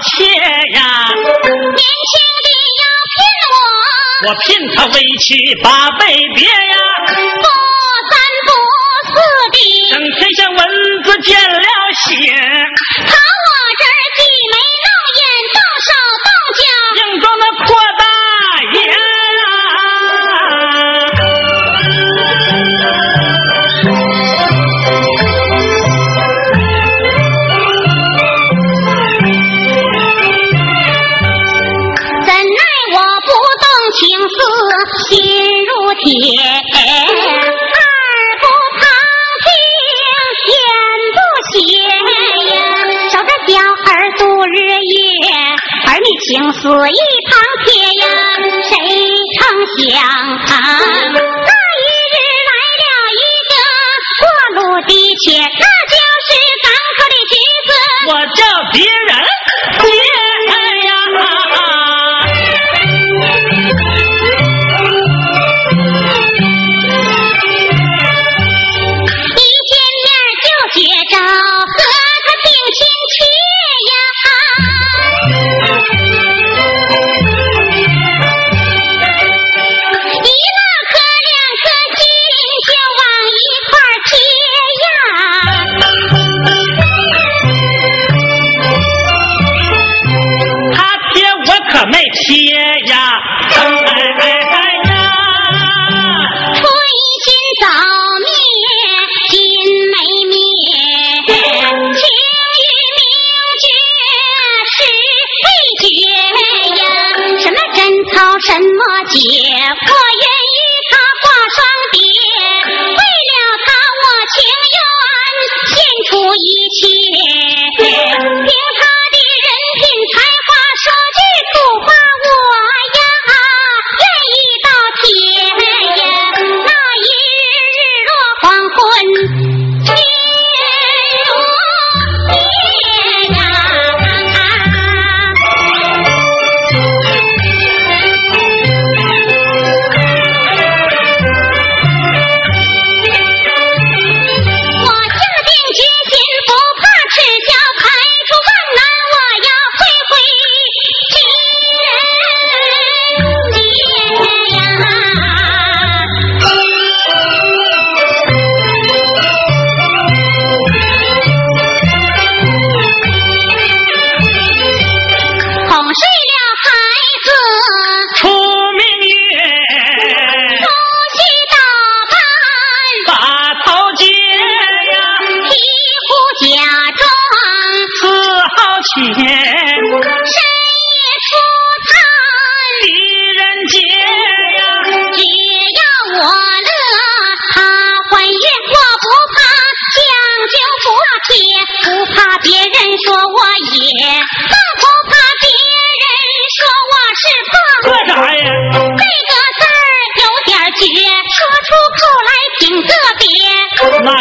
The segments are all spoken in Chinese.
妾呀，年轻的要聘我，我聘他为妻八辈别呀，不三不四的，等天下蚊子见了血，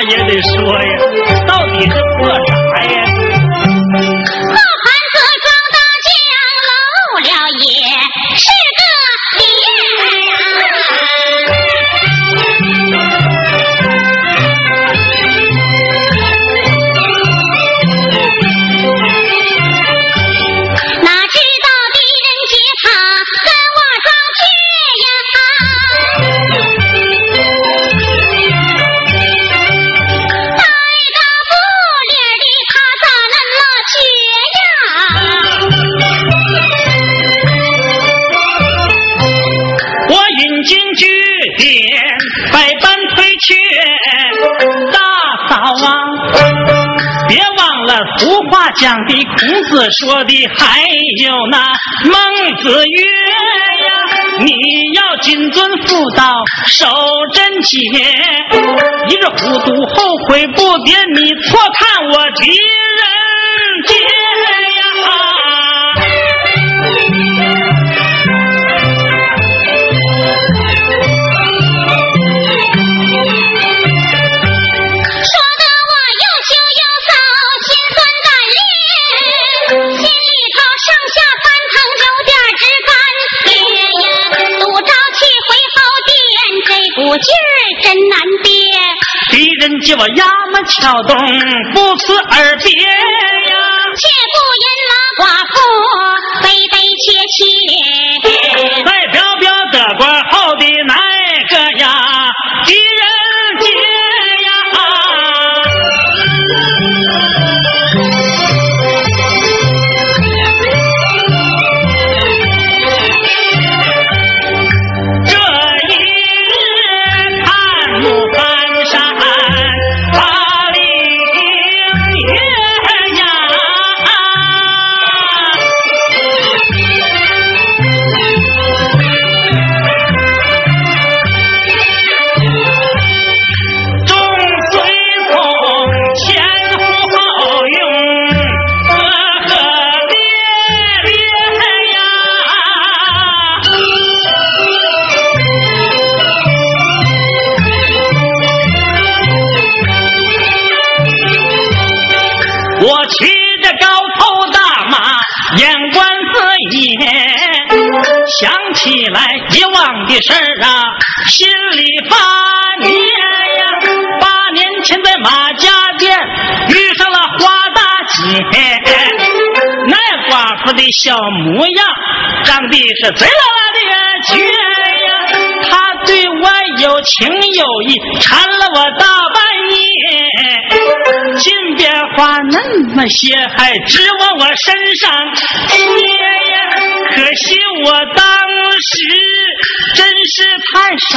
也得说呀到底是做啥？讲的孔子说的，还有那孟子曰呀，你要谨遵妇道，守贞洁，一日糊涂后悔不迭，你错看我爹。小东，不辞而别想起来，以往的事儿啊，心里发捏呀。八年前在马家店遇上了花大姐，那寡妇的小模样，长得是贼拉拉的绝呀。她对我有情有义，缠了我大半夜，金边花那么些，还指往我身上贴。可惜我当时真是太傻，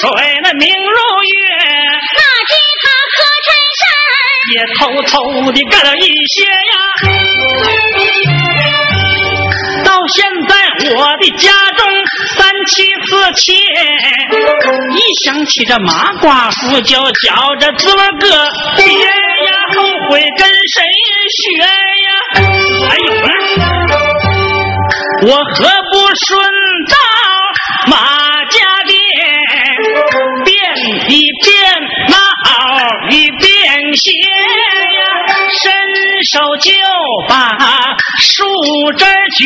水那明如月，那吉他可差事也偷偷的干了一些呀。到现在我的家中三妻四妾，一想起这马寡妇就觉着滋味个别呀，后悔跟谁学呀？哎呦，我何不顺道马？一边闹一边歇呀，伸手就把树枝撅，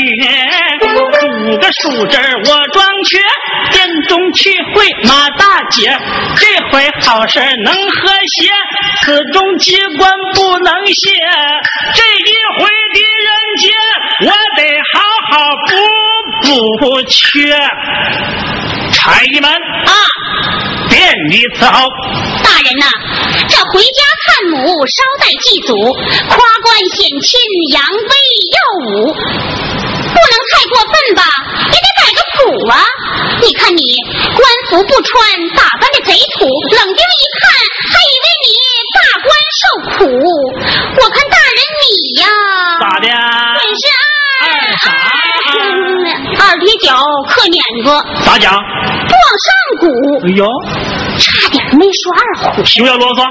五个树枝我装缺，殿中去会马大姐，这回好事能和谐，此中机关不能歇，这一回的人间我得好好补补缺。差役们啊！便于伺候。大人呐，这回家探母，捎带祭祖，夸官显亲，扬威耀武，不能太过分吧？也得摆个谱啊！你看你官服不穿，打扮的贼土，冷丁一看，还以为你大官受苦。我看大人你呀，咋的？脚，刻碾子。咋讲？不往上鼓。哎呦！差点没说二胡，休要啰嗦！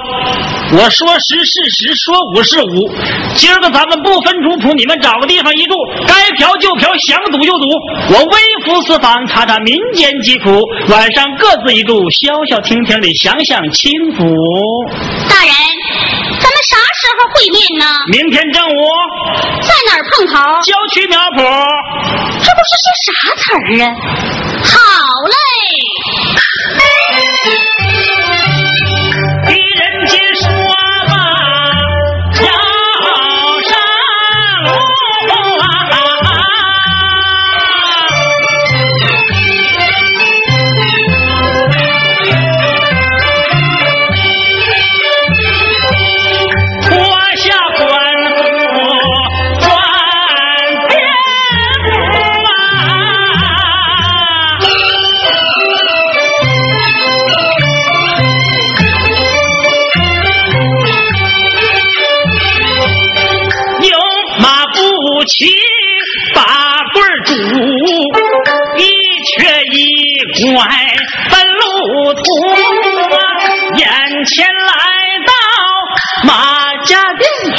我说十是十，说五是五。今儿个咱们不分主仆，你们找个地方一住，该嫖就嫖，想赌就赌。我微服私访，查查民间疾苦，晚上各自一住，消消停停的享享清福。大人，咱们啥时候会面呢？明天正午。在哪儿碰头？郊区苗圃。这不是些啥词儿啊？好嘞。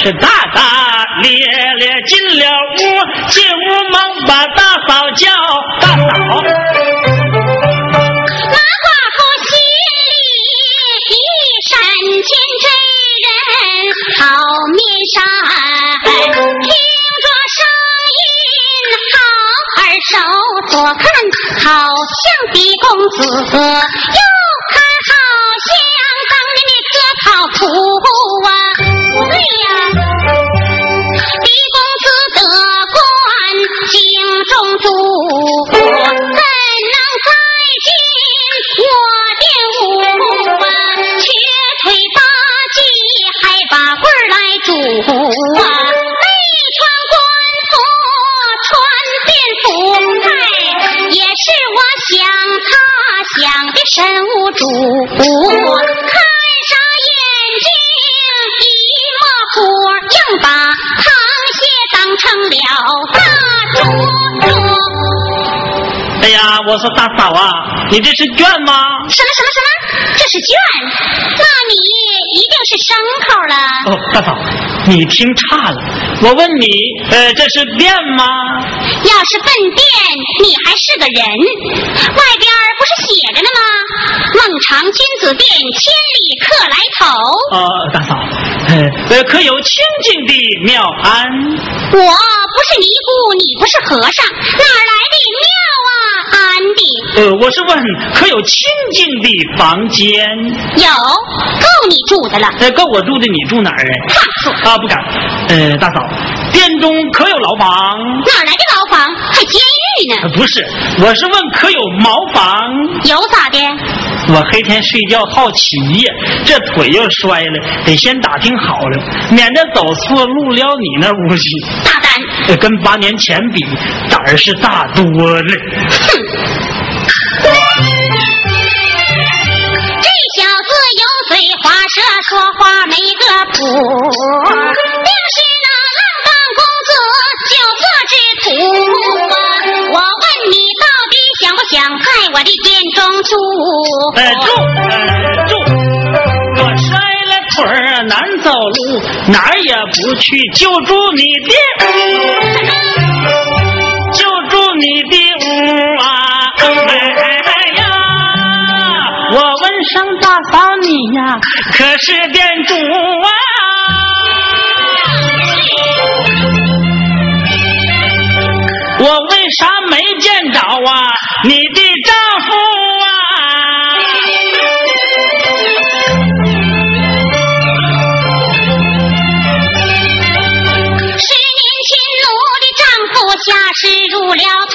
这大大咧咧进了屋，进屋忙把大嫂叫。大嫂，马寡妇心里一闪见这人好面善，听着声音好耳熟，左看好像狄公子。儿来拄啊！神无主，看上眼睛一模糊，硬把螃蟹当成了大猪猪。哎呀，我说大嫂啊，你这是卷吗？什么什么什么？这是卷？那你一定是牲口了。哦，大嫂，你听差了。我问你，呃，这是电吗？要是粪便，你还是个人。外边不是写着呢吗？孟尝君子殿，千里客来投。呃，大嫂，呃，可有清净的庙庵？我不是尼姑，你不是和尚，哪来的庙呃，我是问，可有清净的房间？有，够你住的了。呃，够我住的，你住哪儿啊？放肆！啊，不敢。呃，大嫂，店中可有牢房？哪来的牢房？还监狱呢？不是，我是问可有茅房？有咋的？我黑天睡觉好奇呀，这腿又摔了，得先打听好了，免得走错路撩你那屋去。大胆！跟八年前比，胆儿是大多了。哼！说话没个谱。定是那浪荡公子酒色之徒！我问你，到底想不想在我的殿中住？住，住。我摔了腿儿难走路，哪儿也不去，就住你的，就住你的问声大嫂你呀，可是店主啊？我为啥没见着啊？你的丈夫啊？十年前奴的丈夫下世入了土，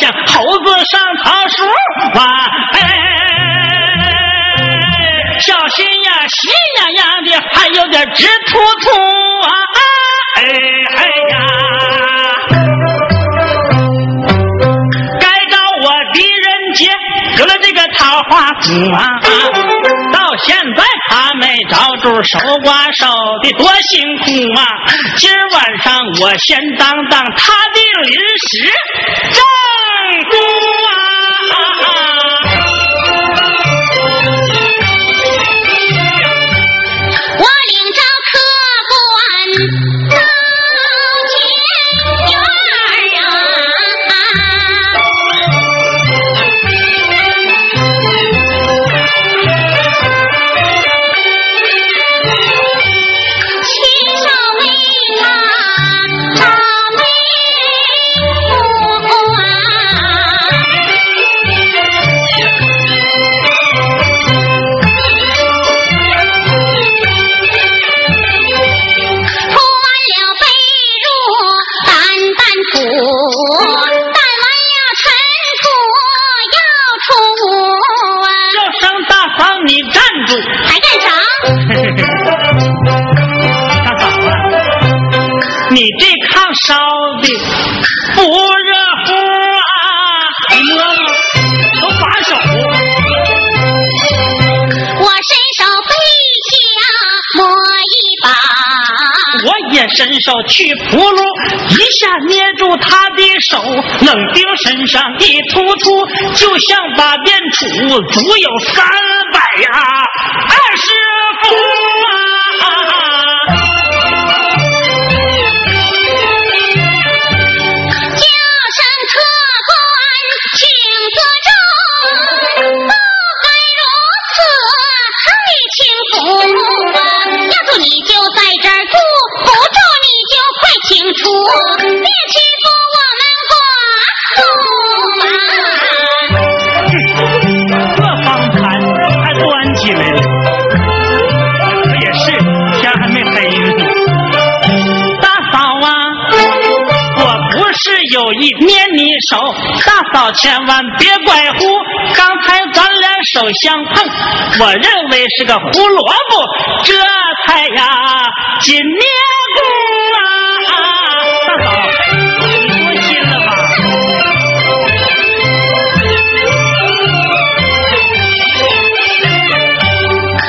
像猴子上桃树啊！哎，小心呀，喜洋洋的，还有点直突突啊！哎哎呀，该到我狄仁杰得了这个桃花苦啊！到现在还没找住守寡守的多辛苦啊！今儿晚上我先当当他的临时要，去铺路，一下捏住他的手，冷冰身上一突突，就像把面杵，足有三百呀，手，大嫂千万别怪乎。刚才咱俩手相碰，我认为是个胡萝卜，这才呀紧捏住啊！大嫂，你多心了吧？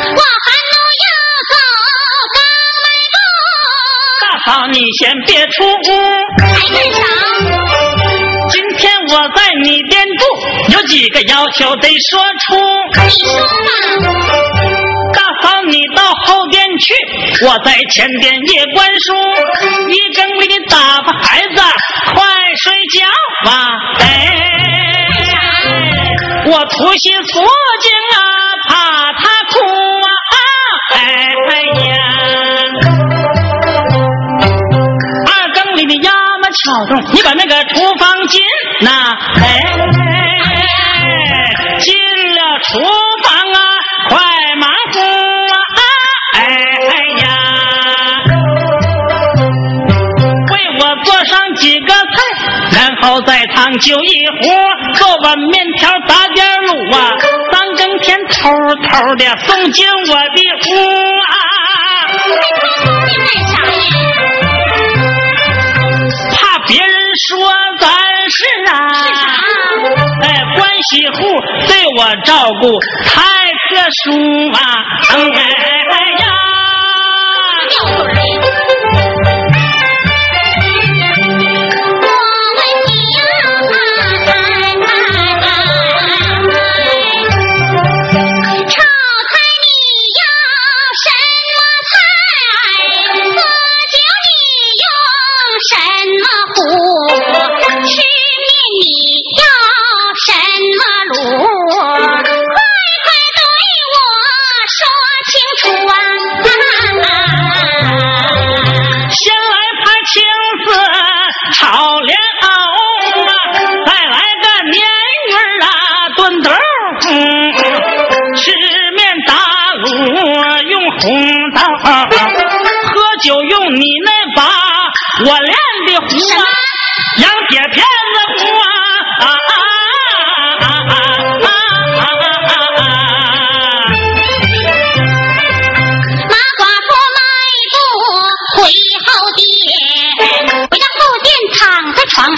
我还能要走刚迈步。大嫂，你先别出屋。我几个要求得说出。你说吧。大嫂，你到后边去，我在前边也观书。一更里打发孩子快睡觉吧。哎，我徒心锁紧啊，怕他哭啊。哎呀，二更里的衙门敲钟，你把那个厨房进。那哎，菜，然后再烫酒一壶，做碗面条打点卤啊，三更天偷偷的送进我的屋啊！怕别人说咱。是啊，哎，关系户对我照顾太特殊啊！哎呀。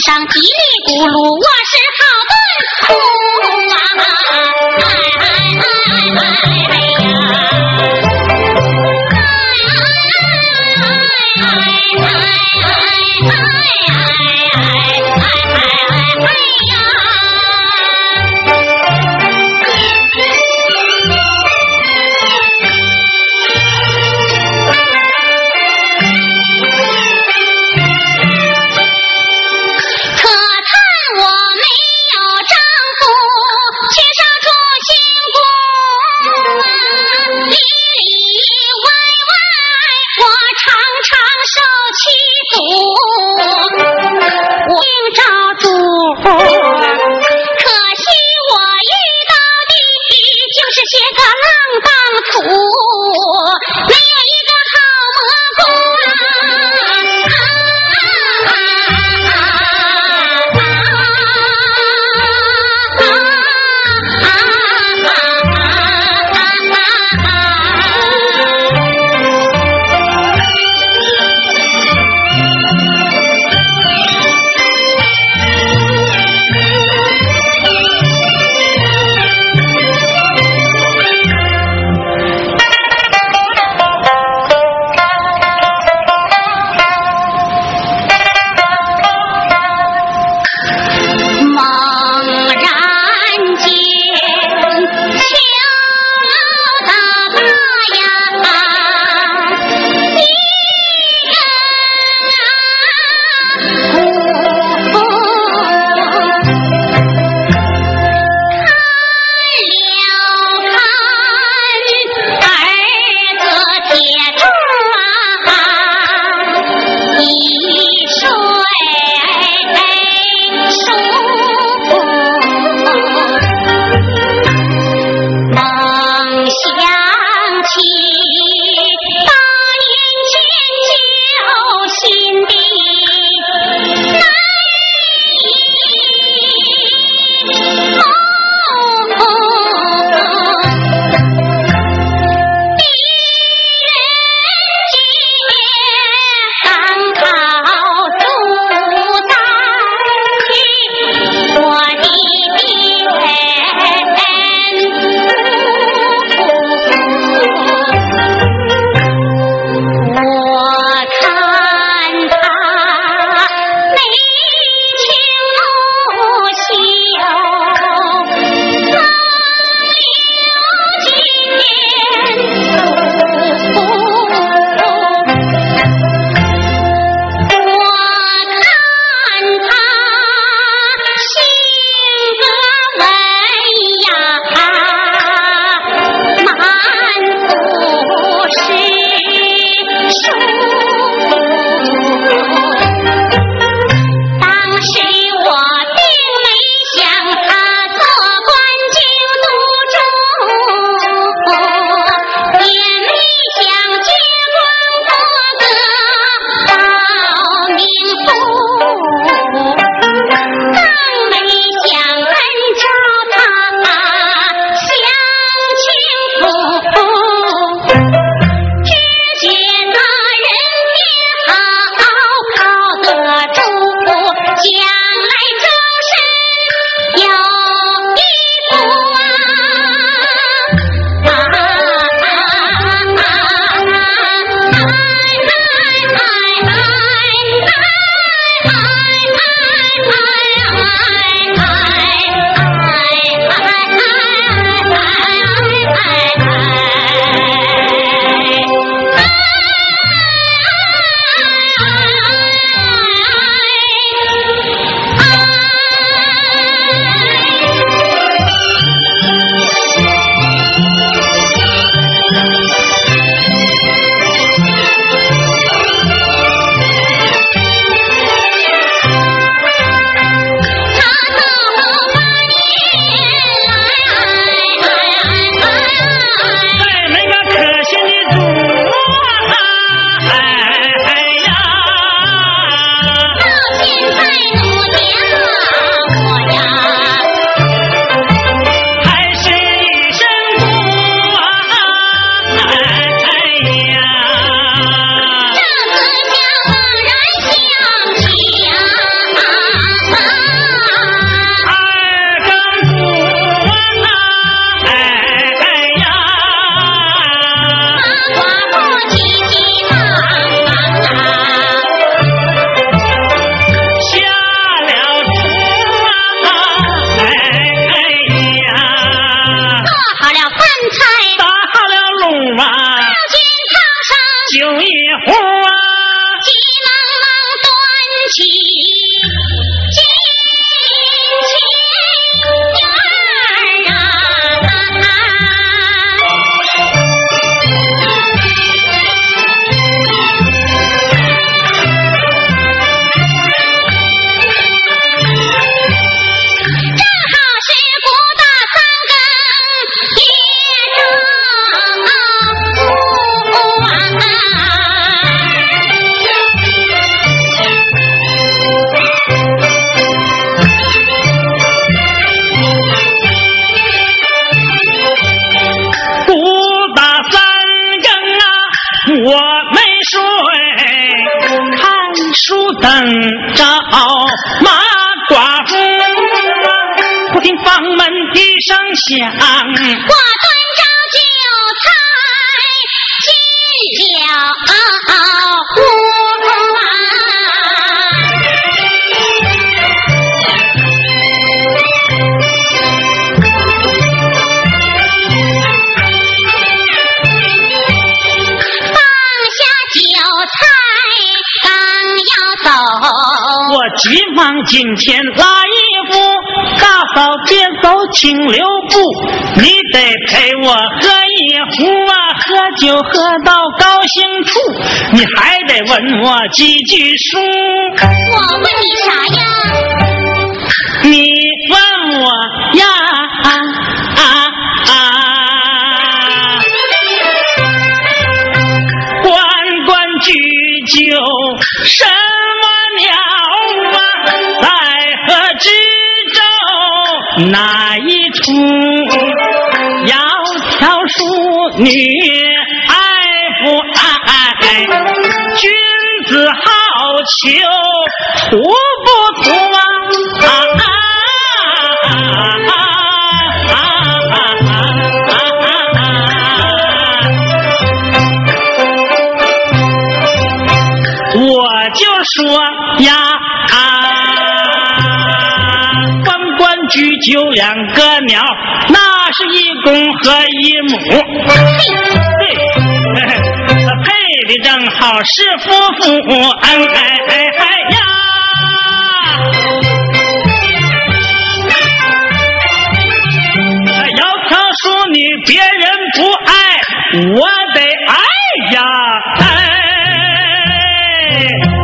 上叽里咕噜，我是好 Oh. 急忙进前拉衣服，大嫂别走，请留步。你得陪我喝一壶啊，喝酒喝到高兴处。你还得问我几句书。我问你啥呀？你问我呀啊啊啊！关关雎鸠，哪一处？窈窕淑女，爱不爱？君子好逑，图不图啊？啊啊啊啊啊啊！我就说就两个鸟，那是一公和一母。对，配的正好是夫妇。哎哎哎哎呀！窈窕淑女，别人不爱，我得爱呀！哎，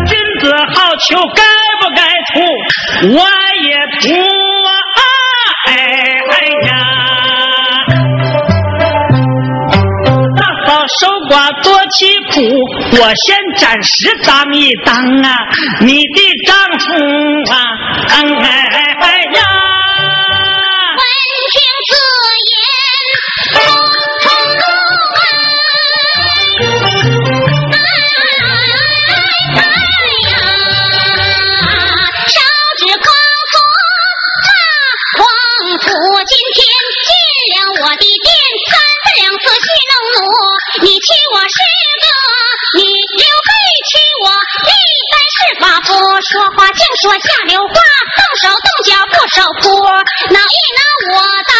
君子好逑，该不该图？我我多凄苦，我先暂时当一当啊，你的丈夫啊，哎哎哎呀！说下流话，动手动脚不守铺，挠一挠我刀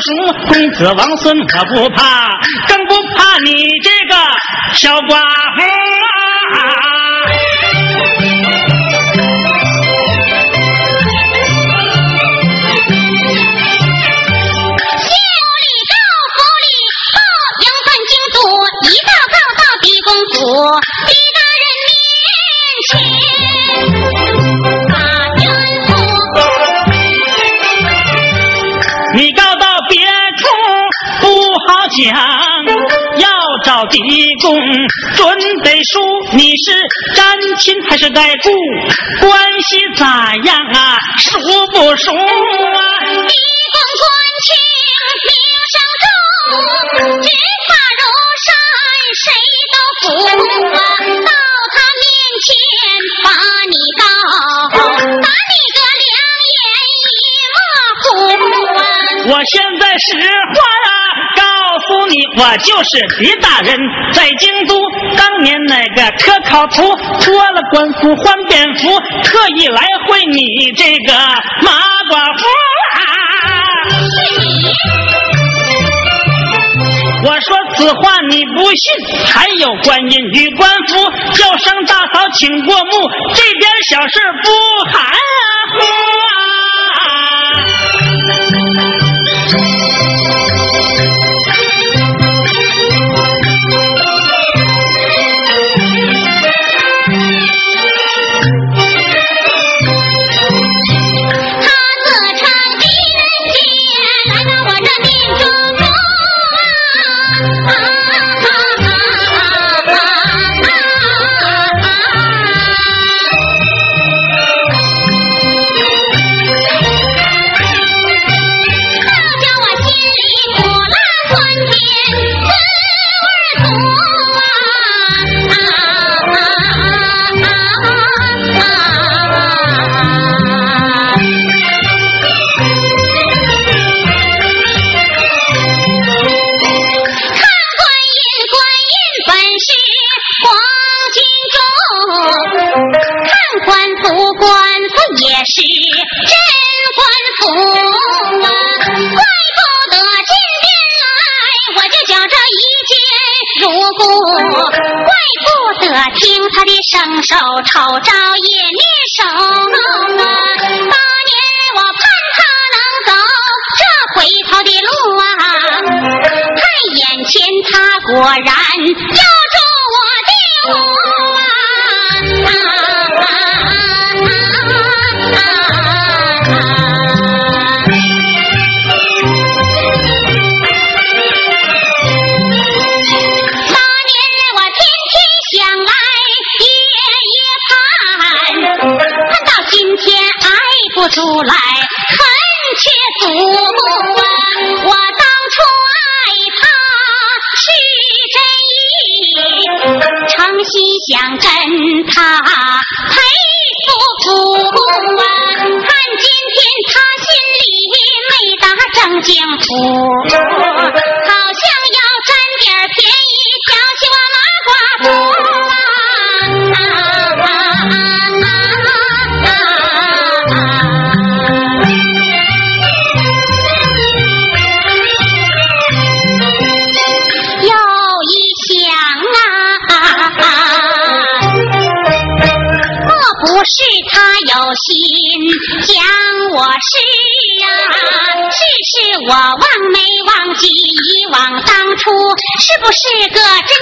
叔公子王孙我不怕，更不怕你这个小寡妇。讲要找地公，准得说你是沾亲还是带故，关系咋样啊？熟不熟啊？地公关亲名声重。直发如山，谁都服啊！到他面前把你告，把你个两眼一抹糊啊！我现在实话，我就是狄大人，在京都当年那个科考图，脱了官服换便服，特意来会你这个马寡妇啊！是你。我说此话你不信，还有观音与官夫，叫声大嫂请过目，这点小事不含糊啊。我当初爱他是真意，诚心想跟他配夫妇啊！看今天他心里没打正经谱，我是啊？是是我忘没忘记以往当初，是不是个真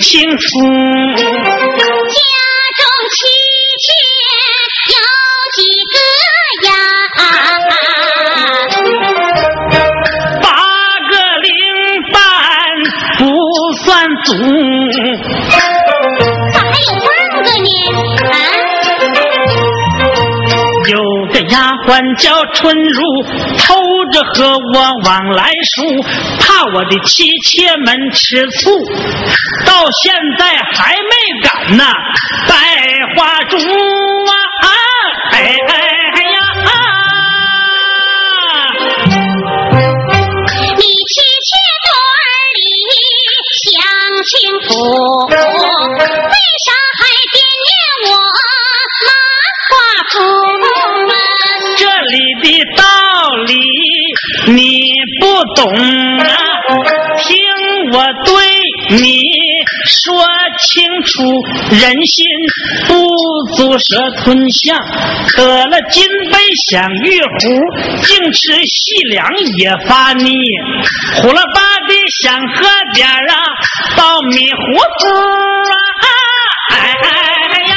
清楚。家中妻妾有几个呀？八个零半不算足，咋还有半个呢？啊？有个丫鬟叫春如，偷着和我往来书，怕我的妻妾们吃醋，到现在还没敢呐，百花烛啊！哎哎哎呀啊！你妻妾堆里享清福，为啥还惦念我马寡妇啊？这里的道理你不懂啊，听我对你说清楚，人心不足蛇吞象，得了金杯享玉壶，净吃细粮也发腻，呼了吧的想喝点啊爆米糊糊啊！哎哎呀，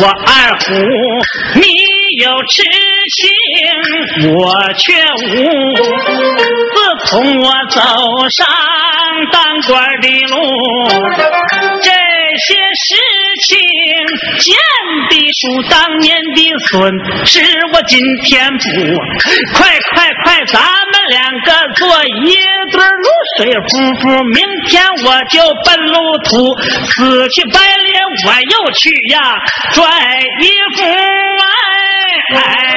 我二虎，你有痴情，我却无。自从我走上当官的路，些事情见的书，当年的损，是我今天补。快快快，咱们两个做一对露水夫妇，明天我就奔路途，死去白脸我又去呀，拽衣服哎哎哎